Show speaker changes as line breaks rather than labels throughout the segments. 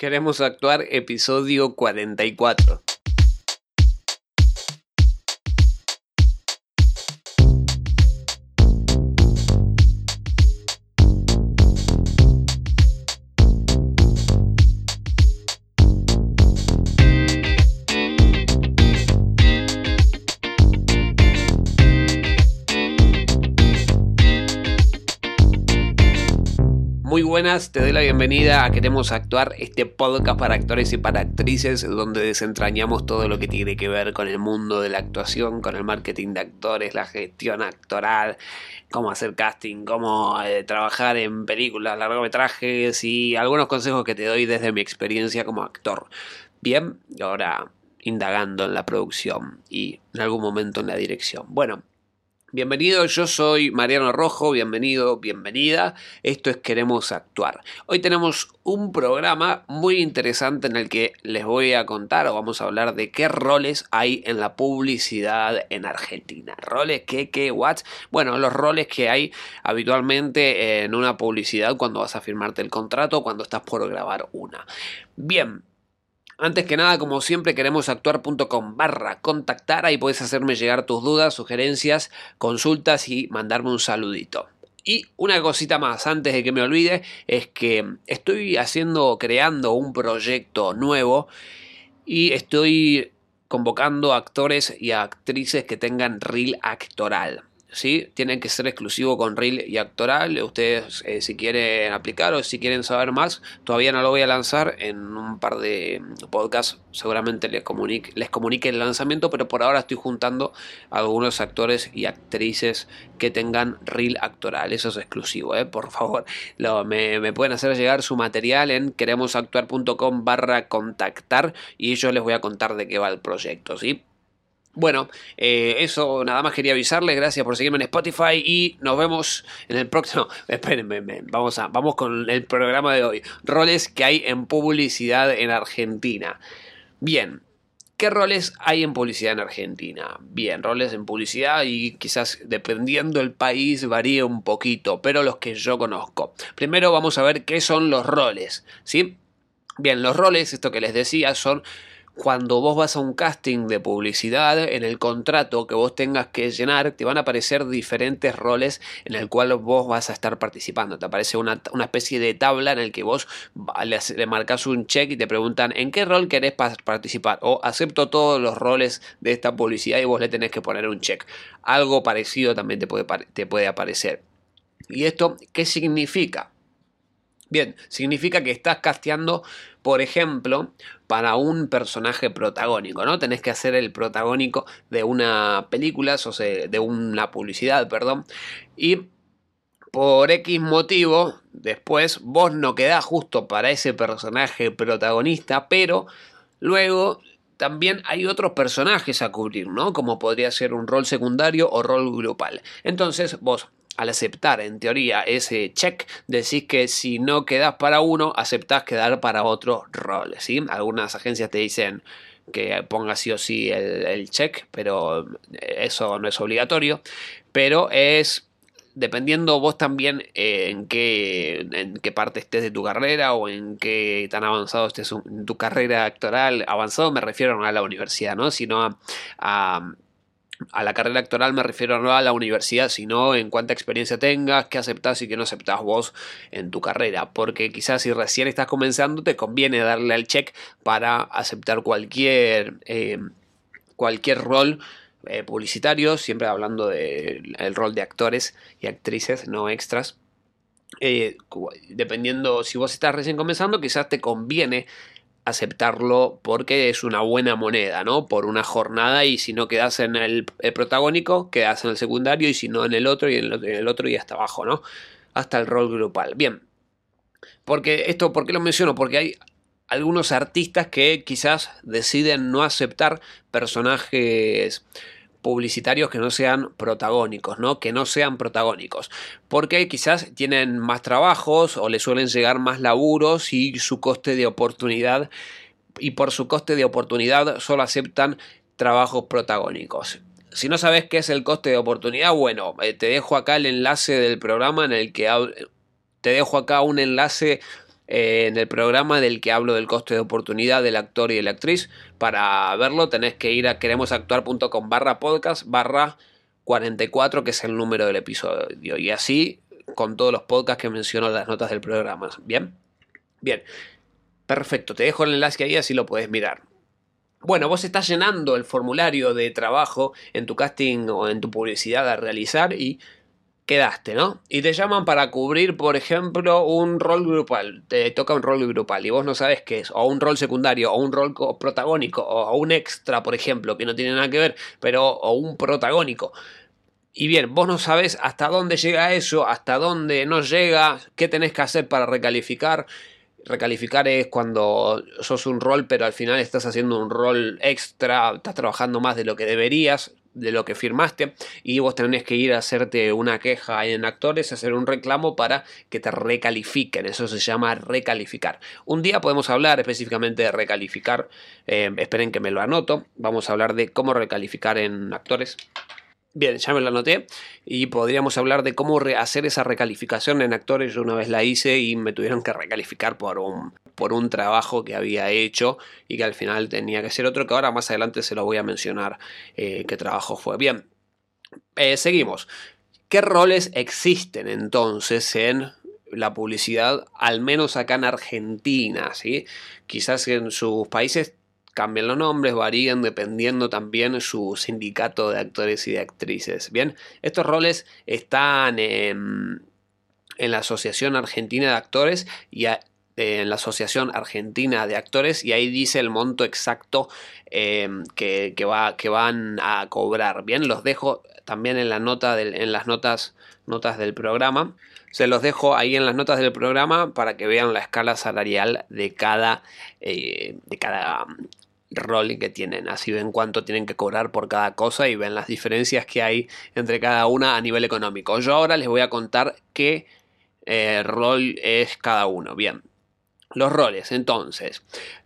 Queremos actuar episodio 44. Te doy la bienvenida a Queremos Actuar, este podcast para actores y para actrices donde desentrañamos todo lo que tiene que ver con el mundo de la actuación, con el marketing de actores, la gestión actoral, cómo hacer casting, cómo eh, trabajar en películas, largometrajes y algunos consejos que te doy desde mi experiencia como actor. Bien, ahora indagando en la producción y en algún momento en la dirección. Bueno, Bienvenido, yo soy Mariano Rojo, bienvenido, bienvenida. Esto es Queremos Actuar. Hoy tenemos un programa muy interesante en el que les voy a contar o vamos a hablar de qué roles hay en la publicidad en Argentina. ¿Roles qué, qué, what? Bueno, los roles que hay habitualmente en una publicidad cuando vas a firmarte el contrato, cuando estás por grabar una. Bien, antes que nada, como siempre, queremos actuar.com barra contactar. Ahí puedes hacerme llegar tus dudas, sugerencias, consultas y mandarme un saludito. Y una cosita más, antes de que me olvide, es que estoy haciendo, creando un proyecto nuevo y estoy convocando actores y actrices que tengan reel actoral. ¿Sí? Tienen que ser exclusivo con Reel y Actoral. Ustedes, eh, si quieren aplicar o si quieren saber más, todavía no lo voy a lanzar. En un par de podcasts seguramente les comunique, el lanzamiento, pero por ahora estoy juntando algunos actores y actrices que tengan Reel Actoral. Eso es exclusivo, ¿eh? por favor. me, me, pueden hacer llegar su material en queremosactuar.com barra contactar y yo les voy a contar de qué va el proyecto, ¿sí? Bueno, eh, eso nada más quería avisarles. Gracias por seguirme en Spotify y nos vemos en el próximo. Espérenme, vamos, a, vamos con el programa de hoy. Roles que hay en publicidad en Argentina. Bien, ¿Qué roles hay en publicidad en Argentina? Bien, roles en publicidad y quizás dependiendo del país varía un poquito, pero los que yo conozco. Primero vamos a ver qué son los roles, ¿sí? Bien, los roles, esto que les decía, son cuando vos vas a un casting de publicidad, en el contrato que vos tengas que llenar, te van a aparecer diferentes roles en el cual vos vas a estar participando. Te aparece una, especie de tabla en el que vos le, le marcas un check y te preguntan en qué rol querés participar. O acepto todos los roles de esta publicidad y vos le tenés que poner un check. Algo parecido también te puede, te puede aparecer. ¿Y esto qué significa? Bien, significa que estás casteando, por ejemplo, para un personaje protagónico, ¿no? Tenés que hacer el protagónico de una película, o de una publicidad, perdón, y por X motivo, después vos no quedás justo para ese personaje protagonista, pero luego también hay otros personajes a cubrir, ¿no? Como podría ser un rol secundario o rol grupal. Entonces vos al aceptar en teoría ese check, decís que si no quedas para uno, aceptás quedar para otro rol. ¿sí? Algunas agencias te dicen que pongas sí o sí el, check, pero eso no es obligatorio. Pero es dependiendo vos también en qué, en qué parte estés de tu carrera o en qué tan avanzado estés en tu carrera actoral. Avanzado me refiero no a la universidad, ¿no? sino a a la carrera actoral me refiero no a la universidad, sino en cuánta experiencia tengas, qué aceptás y qué no aceptás vos en tu carrera. Porque quizás si recién estás comenzando, te conviene darle al check para aceptar cualquier, eh, cualquier rol eh, publicitario, siempre hablando del rol de actores y actrices, no extras. Eh, dependiendo si vos estás recién comenzando, quizás te conviene aceptarlo porque es una buena moneda, ¿no? Por una jornada y si no quedas en el, protagónico, quedas en el secundario y si no en el otro y en el, otro y hasta abajo, ¿no? Hasta el rol grupal. Bien. Porque esto, ¿por qué lo menciono? Porque hay algunos artistas que quizás deciden no aceptar personajes publicitarios que no sean protagónicos, ¿no? Que no sean protagónicos. Porque quizás tienen más trabajos o les suelen llegar más laburos y su coste de oportunidad y por su coste de oportunidad solo aceptan trabajos protagónicos. Si no sabes qué es el coste de oportunidad, bueno, eh, te dejo acá el enlace del programa en el que te dejo acá un enlace eh, en el programa del que hablo del coste de oportunidad del actor y de la actriz. Para verlo tenés que ir a queremosactuar.com barra podcast barra 44, que es el número del episodio. Y así con todos los podcasts que menciono en las notas del programa. ¿Bien? Bien. Perfecto, te dejo el enlace ahí así lo puedes mirar. Bueno, vos estás llenando el formulario de trabajo en tu casting o en tu publicidad a realizar y quedaste, ¿no? Y te llaman para cubrir, por ejemplo, un rol grupal. Te toca un rol grupal y vos no sabes qué es. O un rol secundario, o un rol protagónico, o un extra, por ejemplo, que no tiene nada que ver, pero o un protagónico. Y bien, vos no sabes hasta dónde llega eso, hasta dónde no llega, qué tenés que hacer para recalificar. Recalificar es cuando sos un rol, pero al final estás haciendo un rol extra, estás trabajando más de lo que deberías de lo que firmaste y vos tenés que ir a hacerte una queja en actores, hacer un reclamo para que te recalifiquen, eso se llama recalificar. Un día podemos hablar específicamente de recalificar, eh, esperen que me lo anoto, vamos a hablar de cómo recalificar en actores. Bien, ya me lo anoté y podríamos hablar de cómo hacer esa recalificación en actores. Yo una vez la hice y me tuvieron que recalificar por un, por un trabajo que había hecho y que al final tenía que ser otro que ahora más adelante se lo voy a mencionar eh, qué trabajo fue. Bien, eh, seguimos. ¿Qué roles existen entonces en la publicidad, al menos acá en Argentina? ¿sí? Quizás en sus países cambian los nombres, varían dependiendo también su sindicato de actores y de actrices. Bien, estos roles están en, la Asociación Argentina de Actores y en la Asociación Argentina de Actores y ahí dice el monto exacto em, que, va, que, van a cobrar. Bien, los dejo también en, las notas, notas del programa. Se los dejo ahí en las notas del programa para que vean la escala salarial de cada, eh, de cada rol que tienen. Así ven cuánto tienen que cobrar por cada cosa y ven las diferencias que hay entre cada una a nivel económico. Yo ahora les voy a contar qué eh, rol es cada uno. Bien, los roles. Entonces,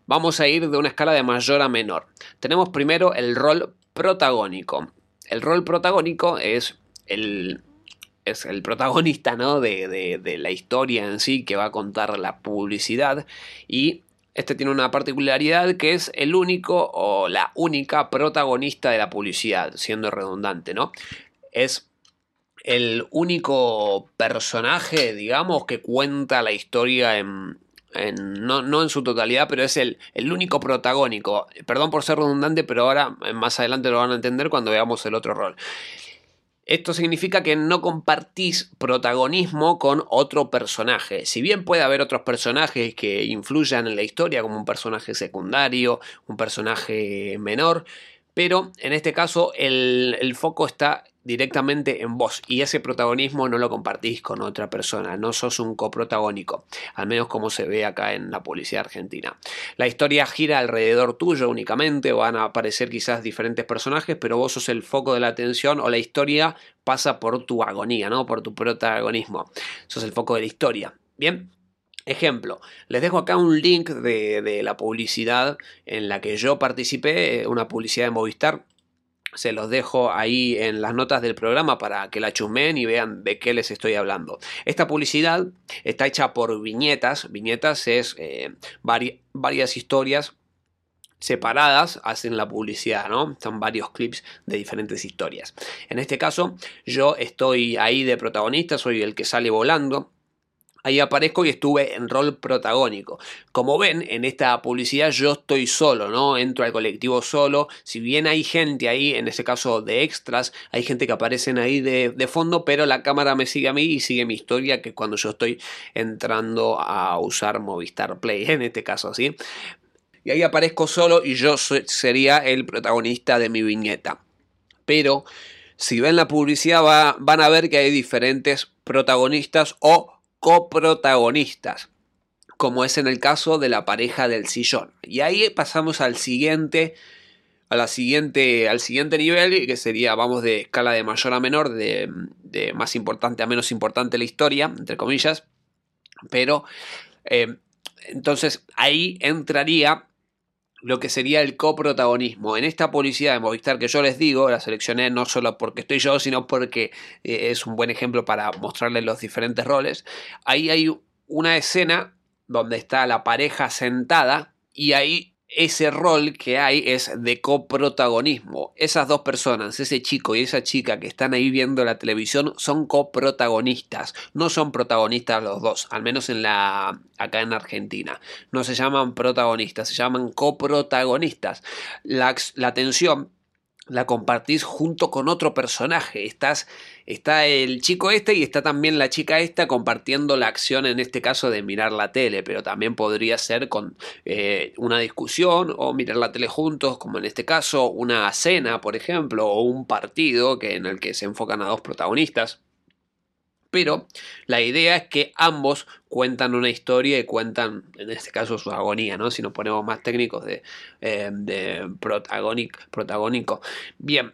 vamos a ir de una escala de mayor a menor. Tenemos primero el rol protagónico. El rol protagónico es el es el protagonista ¿no? de, de, la historia en sí que va a contar la publicidad y este tiene una particularidad que es el único o la única protagonista de la publicidad, siendo redundante, ¿no? Es el único personaje, digamos, que cuenta la historia en, no, en su totalidad, pero es el, el, único protagónico. Perdón por ser redundante, pero ahora más adelante lo van a entender cuando veamos el otro rol. Esto significa que no compartís protagonismo con otro personaje. Si bien puede haber otros personajes que influyan en la historia, como un personaje secundario, un personaje menor, pero en este caso el, el foco está directamente en vos y ese protagonismo no lo compartís con otra persona, no sos un coprotagónico, al menos como se ve acá en la policía argentina. La historia gira alrededor tuyo únicamente, van a aparecer quizás diferentes personajes, pero vos sos el foco de la atención o la historia pasa por tu agonía, ¿no? Por tu protagonismo. Sos el foco de la historia. Bien, Ejemplo, les dejo acá un link de, de, la publicidad en la que yo participé, una publicidad de Movistar, se los dejo ahí en las notas del programa para que la chusmen y vean de qué les estoy hablando. Esta publicidad está hecha por viñetas. Viñetas es eh, varias historias separadas hacen la publicidad, ¿no? Son varios clips de diferentes historias. En este caso, yo estoy ahí de protagonista, soy el que sale volando. Ahí aparezco y estuve en rol protagónico. Como ven, en esta publicidad yo estoy solo, ¿no? Entro al colectivo solo. Si bien hay gente ahí, en este caso de extras, hay gente que aparecen ahí de, fondo, pero la cámara me sigue a mí y sigue mi historia, que cuando yo estoy entrando a usar Movistar Play, en este caso, ¿sí? Y ahí aparezco solo y yo sería el protagonista de mi viñeta. Pero si ven la publicidad van a ver que hay diferentes protagonistas o coprotagonistas, como es en el caso de la pareja del sillón. Y ahí pasamos al siguiente, a la siguiente, al siguiente nivel, que sería, vamos, de escala de mayor a menor, de, más importante a menos importante la historia, entre comillas. Pero, eh, entonces ahí entraría lo que sería el coprotagonismo. En esta publicidad de Movistar que yo les digo, la seleccioné no solo porque estoy yo, sino porque eh, es un buen ejemplo para mostrarles los diferentes roles. Ahí hay una escena donde está la pareja sentada y ahí ese rol que hay es de coprotagonismo. Esas dos personas, ese chico y esa chica que están ahí viendo la televisión, son coprotagonistas. No son protagonistas los dos, al menos en la acá en Argentina. No se llaman protagonistas, se llaman coprotagonistas. La, la atención la compartís junto con otro personaje. Estás, está el chico este y está también la chica esta compartiendo la acción, en este caso de mirar la tele, pero también podría ser con eh, una discusión o mirar la tele juntos, como en este caso una cena, por ejemplo, o un partido que, en el que se enfocan a dos protagonistas pero la idea es que ambos cuentan una historia y cuentan, en este caso, su agonía, ¿no? Si nos ponemos más técnicos de, eh, de protagónico. Bien,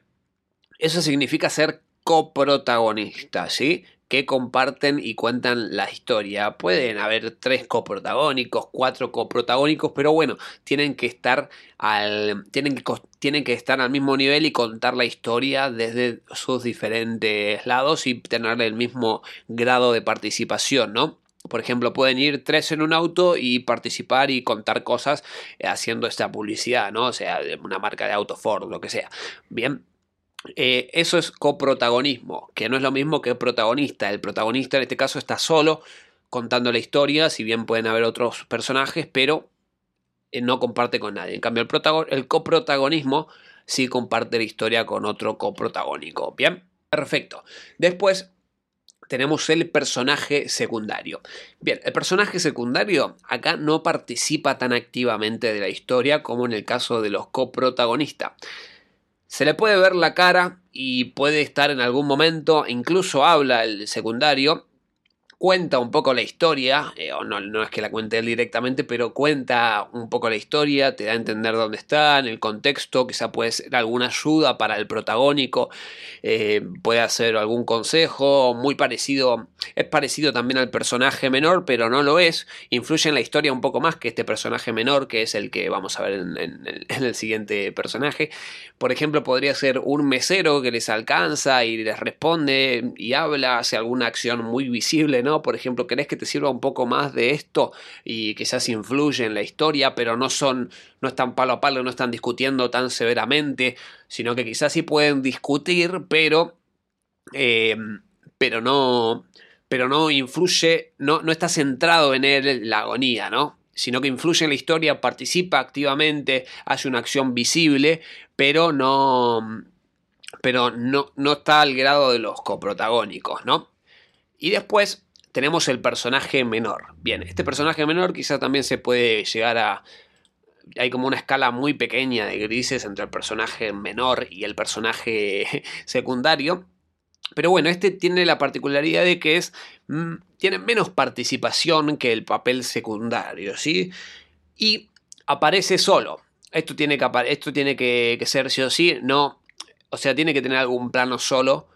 eso significa ser coprotagonista, ¿sí? Que comparten y cuentan la historia. Pueden haber tres coprotagónicos, cuatro coprotagónicos, pero bueno, tienen que estar al, tienen que, tienen que estar al mismo nivel y contar la historia desde sus diferentes lados y tener el mismo grado de participación, ¿no? Por ejemplo, pueden ir tres en un auto y participar y contar cosas haciendo esta publicidad, ¿no? O sea, una marca de auto Ford, lo que sea. Bien, eh, eso es coprotagonismo, que no es lo mismo que protagonista. El protagonista en este caso está solo contando la historia, si bien pueden haber otros personajes, pero eh, no comparte con nadie. En cambio, el, el coprotagonismo sí comparte la historia con otro coprotagónico. Bien, perfecto. Después tenemos el personaje secundario. Bien, el personaje secundario acá no participa tan activamente de la historia como en el caso de los coprotagonistas. Se le puede ver la cara y puede estar en algún momento, incluso habla el secundario, cuenta un poco la historia, eh, o no, no es que la cuente él directamente, pero cuenta un poco la historia, te da a entender dónde está, en el contexto, quizá puede ser alguna ayuda para el protagónico, eh, puede hacer algún consejo, muy parecido, es parecido también al personaje menor, pero no lo es, influye en la historia un poco más que este personaje menor, que es el que vamos a ver en, en el siguiente personaje. Por ejemplo, podría ser un mesero que les alcanza y les responde y habla, hace alguna acción muy visible, ¿no? Por ejemplo, ¿querés que te sirva un poco más de esto? Y quizás influye en la historia, pero no son, no están palo a palo, no están discutiendo tan severamente, sino que quizás sí pueden discutir, pero, eh, pero no, pero no influye, no, no está centrado en él la agonía, ¿no? sino que influye en la historia, participa activamente, hace una acción visible, pero no, pero no, no está al grado de los coprotagónicos, ¿no? Y después tenemos el personaje menor. Bien, este personaje menor quizá también se puede llegar a... Hay como una escala muy pequeña de grises entre el personaje menor y el personaje secundario. Pero bueno, este tiene la particularidad de que es, mm, tiene menos participación que el papel secundario, ¿sí? Y aparece solo. Esto tiene que, esto tiene que, que ser sí o sí, no, o sea, tiene que tener algún plano solo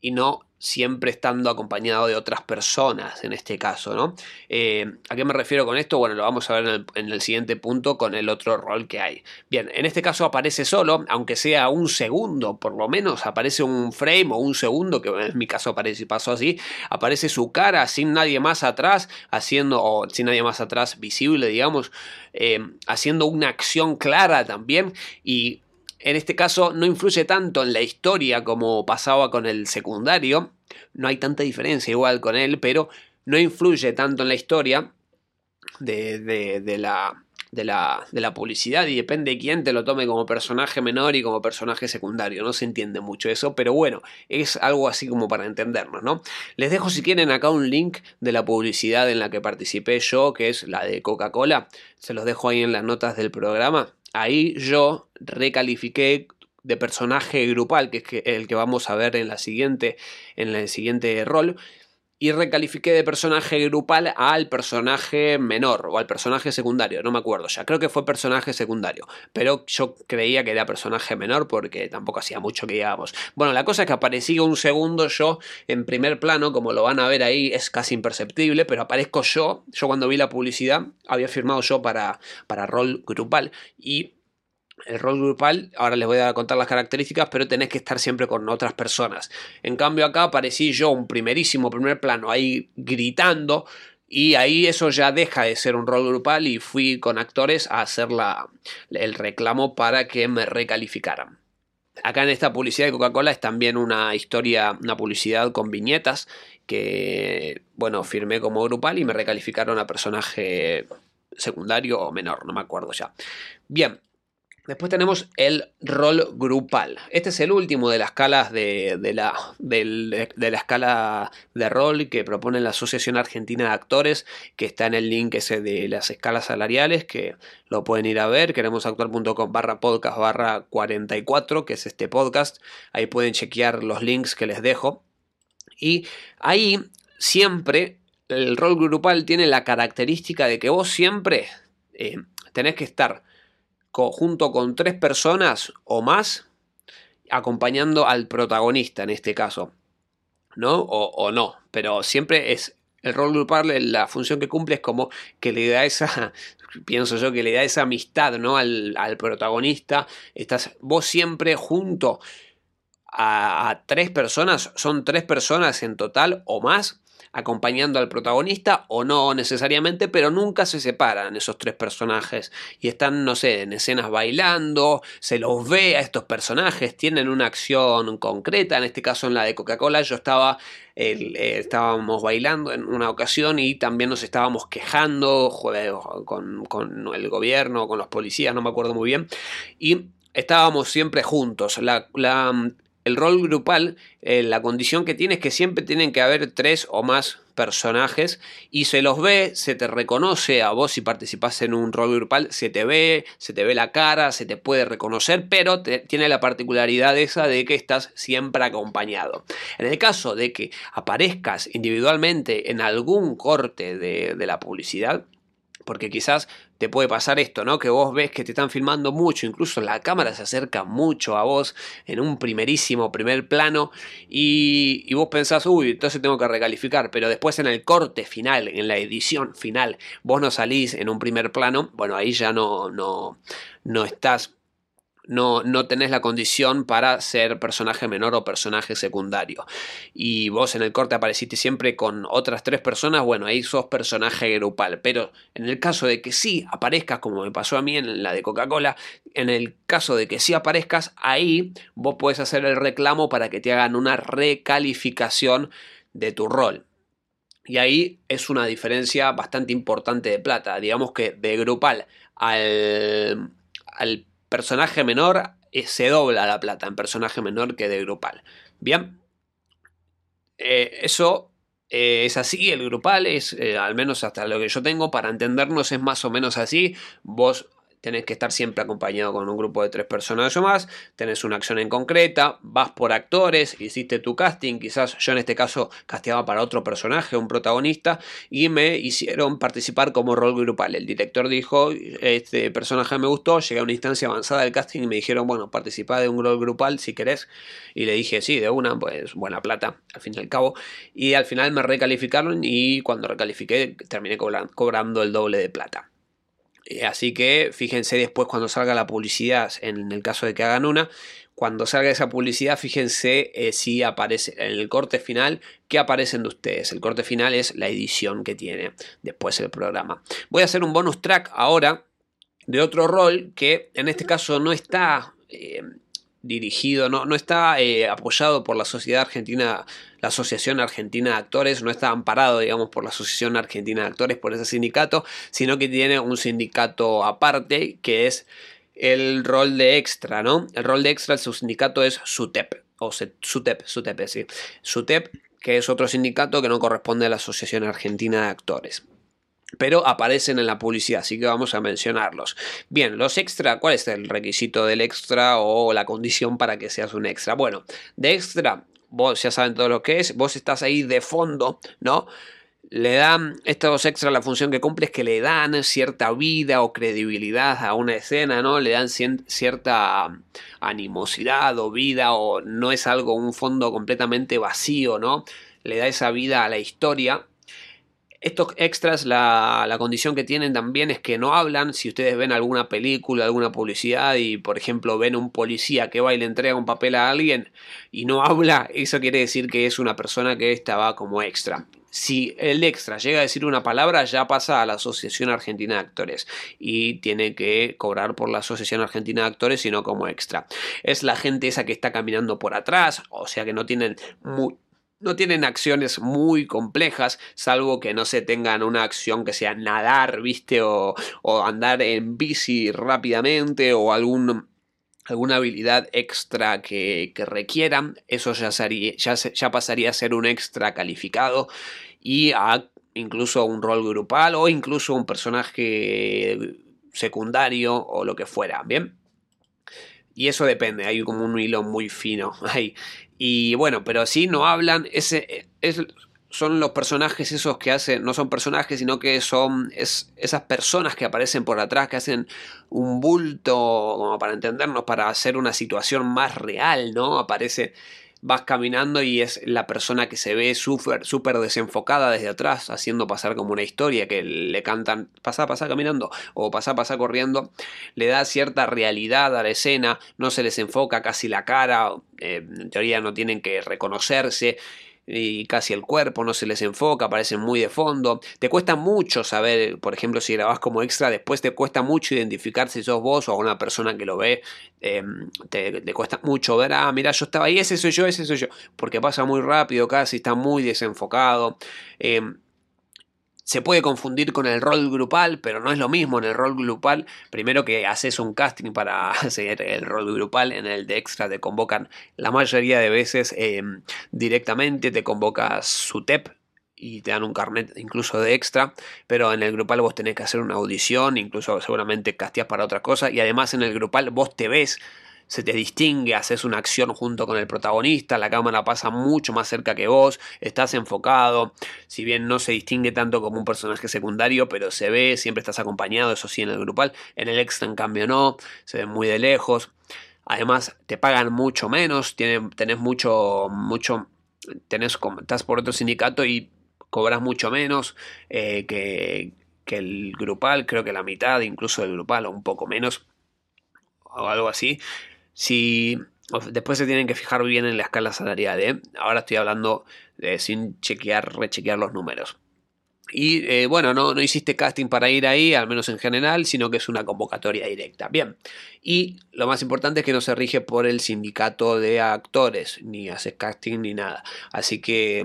y no siempre estando acompañado de otras personas en este caso, ¿no? Eh, ¿A qué me refiero con esto? Bueno, lo vamos a ver en el, siguiente punto con el otro rol que hay. Bien, en este caso aparece solo, aunque sea un segundo, por lo menos aparece un frame o un segundo, que en mi caso aparece, pasó así, aparece su cara sin nadie más atrás, haciendo, o sin nadie más atrás visible, digamos, eh, haciendo una acción clara también y en este caso no influye tanto en la historia como pasaba con el secundario, no hay tanta diferencia igual con él, pero no influye tanto en la historia de, la, la publicidad y depende de quién te lo tome como personaje menor y como personaje secundario. No se entiende mucho eso, pero bueno, es algo así como para entendernos, ¿no? Les dejo si quieren acá un link de la publicidad en la que participé yo, que es la de Coca-Cola. Se los dejo ahí en las notas del programa ahí yo recalifiqué de personaje grupal, que es el que vamos a ver en, la siguiente, en el siguiente rol, y recalifiqué de personaje grupal al personaje menor o al personaje secundario, no me acuerdo ya, creo que fue personaje secundario, pero yo creía que era personaje menor porque tampoco hacía mucho que digamos. Bueno, la cosa es que aparecí un segundo yo en primer plano, como lo van a ver ahí, es casi imperceptible, pero aparezco yo, yo cuando vi la publicidad había firmado yo para, para rol grupal y el rol grupal, ahora les voy a contar las características, pero tenés que estar siempre con otras personas. En cambio acá aparecí yo un primerísimo primer plano ahí gritando Y ahí eso ya deja de ser un rol grupal y fui con actores a hacer el reclamo para que me recalificaran. Acá en esta publicidad de Coca-Cola es también una historia, una publicidad con viñetas que, bueno, firmé como grupal y me recalificaron a personaje secundario o menor, no me acuerdo ya. Bien, Después tenemos el rol grupal. Este es el último de las escalas de, la, de, la, escala de rol que propone la Asociación Argentina de Actores, que está en el link ese de las escalas salariales, que lo pueden ir a ver, queremosactuar.com barra podcast barra 44, que es este podcast. Ahí pueden chequear los links que les dejo. Y ahí siempre el rol grupal tiene la característica de que vos siempre eh, tenés que estar junto con tres personas o más acompañando al protagonista en este caso. ¿No? O, no. Pero siempre es el rol grupal, la función que cumple es como que le da esa, pienso yo, que le da esa amistad, ¿no? Al, al protagonista. Estás vos siempre junto a, tres personas, son tres personas en total o más, acompañando al protagonista o no necesariamente, pero nunca se separan esos tres personajes y están, no sé, en escenas bailando, se los ve a estos personajes, tienen una acción concreta, en este caso en la de Coca-Cola yo estaba, eh, estábamos bailando en una ocasión y también nos estábamos quejando con, con el gobierno, con los policías, no me acuerdo muy bien, y estábamos siempre juntos. La, la, el rol grupal, eh, la condición que tiene es que siempre tienen que haber tres o más personajes y se los ve, se te reconoce a vos si participas en un rol grupal, se te ve, se te ve la cara, se te puede reconocer, pero tiene la particularidad esa de que estás siempre acompañado. En el caso de que aparezcas individualmente en algún corte de, de la publicidad, porque quizás te puede pasar esto, ¿no? Que vos ves que te están filmando mucho, incluso la cámara se acerca mucho a vos en un primerísimo primer plano y, vos pensás, uy, entonces tengo que recalificar, pero después en el corte final, en la edición final, vos no salís en un primer plano, bueno, ahí ya no, no, no estás no, no tenés la condición para ser personaje menor o personaje secundario. Y vos en el corte apareciste siempre con otras tres personas, bueno, ahí sos personaje grupal. Pero en el caso de que sí aparezcas, como me pasó a mí en la de Coca-Cola, en el caso de que sí aparezcas, ahí vos puedes hacer el reclamo para que te hagan una recalificación de tu rol. Y ahí es una diferencia bastante importante de plata. Digamos que de grupal al, al personaje menor eh, se dobla la plata en personaje menor que de grupal. Bien, eh, eso eh, es así, el grupal es, al menos hasta lo que yo tengo, para entendernos es más o menos así. Vos tenés que estar siempre acompañado con un grupo de tres personas o más, tenés una acción en concreta, vas por actores, hiciste tu casting, quizás yo en este caso casteaba para otro personaje, un protagonista, y me hicieron participar como rol grupal. El director dijo, este personaje me gustó, llegué a una instancia avanzada del casting y me dijeron, bueno, participa de un rol grupal si querés, y le dije, sí, de una, pues buena plata, al fin y al cabo, y al final me recalificaron y cuando recalifiqué terminé cobrando el doble de plata. Eh, así que fíjense después cuando salga la publicidad, en el caso de que hagan una, cuando salga esa publicidad, fíjense eh, si aparece en el corte final, qué aparecen de ustedes. El corte final es la edición que tiene después el programa. Voy a hacer un bonus track ahora de otro rol que en este caso no está eh, dirigido, no, no está eh, apoyado por la Sociedad Argentina, la Asociación Argentina de Actores, no está amparado, digamos, por la Asociación Argentina de Actores, por ese sindicato, sino que tiene un sindicato aparte que es el rol de extra, ¿no? El rol de extra, su sindicato es SUTEP, o SUTEP, SUTEP, sí. SUTEP, que es otro sindicato que no corresponde a la Asociación Argentina de Actores pero aparecen en la publicidad, así que vamos a mencionarlos. Bien, los extra, ¿cuál es el requisito del extra o la condición para que seas un extra? Bueno, de extra, vos ya saben todo lo que es, vos estás ahí de fondo, ¿no? Le dan, estos extras, la función que cumple es que le dan cierta vida o credibilidad a una escena, ¿no? Le dan cierta animosidad o vida o no es algo, un fondo completamente vacío, ¿no? Le da esa vida a la historia estos extras, la, condición que tienen también es que no hablan. Si ustedes ven alguna película, alguna publicidad y, por ejemplo, ven un policía que va y le entrega un papel a alguien y no habla, eso quiere decir que es una persona que estaba como extra. si el extra llega a decir una palabra, ya pasa a la Asociación Argentina de Actores y tiene que cobrar por la Asociación Argentina de Actores y no como extra. Es la gente esa que está caminando por atrás, o sea que no tienen no tienen acciones muy complejas, salvo que no se tengan una acción que sea nadar, viste, o, andar en bici rápidamente, o algún alguna habilidad extra que, requieran, eso ya, ya, ya, pasaría a ser un extra calificado y a incluso un rol grupal o incluso un personaje secundario o lo que fuera, ¿bien? Y eso depende, hay como un hilo muy fino ahí. Y bueno, pero si no hablan, ese es, son los personajes esos que hacen, no son personajes, sino que son esas personas que aparecen por atrás, que hacen un bulto, como para entendernos, para hacer una situación más real, ¿no? Aparece, vas caminando y es la persona que se ve súper, desenfocada desde atrás, haciendo pasar como una historia, que le cantan, pasa, pasa caminando, o pasa, pasa corriendo, le da cierta realidad a la escena, no se les enfoca casi la cara, eh, en teoría no tienen que reconocerse, y casi el cuerpo no se les enfoca, aparecen muy de fondo. Te cuesta mucho saber, por ejemplo, si grabás como extra, después te cuesta mucho identificar si sos vos o una persona que lo ve. Em, te, cuesta mucho ver, ah, mira, yo estaba ahí, ese soy yo, ese soy yo, porque pasa muy rápido, casi está muy desenfocado. Em, se puede confundir con el rol grupal, pero no es lo mismo en el rol grupal. Primero que haces un casting para hacer el rol grupal, en el de extra te convocan la mayoría de veces em, directamente, te convocas su TEP, y te dan un carnet incluso de extra, pero en el grupal vos tenés que hacer una audición, incluso seguramente casteas para otra cosa, y además en el grupal vos te ves se te distingue, haces una acción junto con el protagonista, la cámara pasa mucho más cerca que vos, estás enfocado, si bien no se distingue tanto como un personaje secundario, pero se ve, siempre estás acompañado, eso sí, en el grupal, en el extra en cambio no, se ve muy de lejos, además te pagan mucho menos, tenés mucho, mucho, tenés, estás por otro sindicato y cobras mucho menos eh, que, que el grupal, creo que la mitad incluso del grupal o un poco menos o algo así. Si después se tienen que fijar bien en la escala salarial, ¿eh? ahora estoy hablando sin chequear, rechequear los números. Y eh, bueno, no, no, hiciste casting para ir ahí, al menos en general, sino que es una convocatoria directa. Bien. Y lo más importante es que no se rige por el sindicato de actores, ni haces casting ni nada. Así que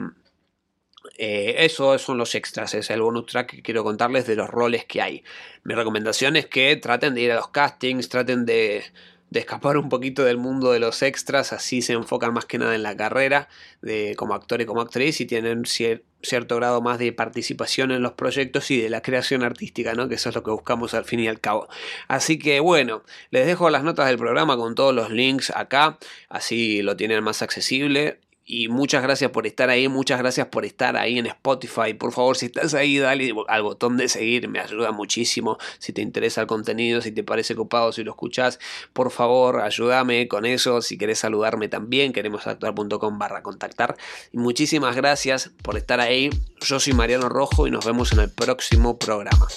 eh, eso son los extras, es el bonus track que quiero contarles de los roles que hay. Mi recomendación es que traten de ir a los castings, traten de, de escapar un poquito del mundo de los extras, así se enfocan más que nada en la carrera de, como actor y como actriz y tienen cierto grado más de participación en los proyectos y de la creación artística, ¿no? que eso es lo que buscamos al fin y al cabo. Así que bueno, les dejo las notas del programa con todos los links acá, así lo tienen más accesible y muchas gracias por estar ahí, muchas gracias por estar ahí en Spotify. Por favor, si estás ahí, dale al botón de seguir, me ayuda muchísimo. Si te interesa el contenido, si te parece copado, si lo escuchas, por favor, ayúdame con eso. Si querés saludarme también, queremos actuar.com barra contactar. Y muchísimas gracias por estar ahí. Yo soy Mariano Rojo y nos vemos en el próximo programa.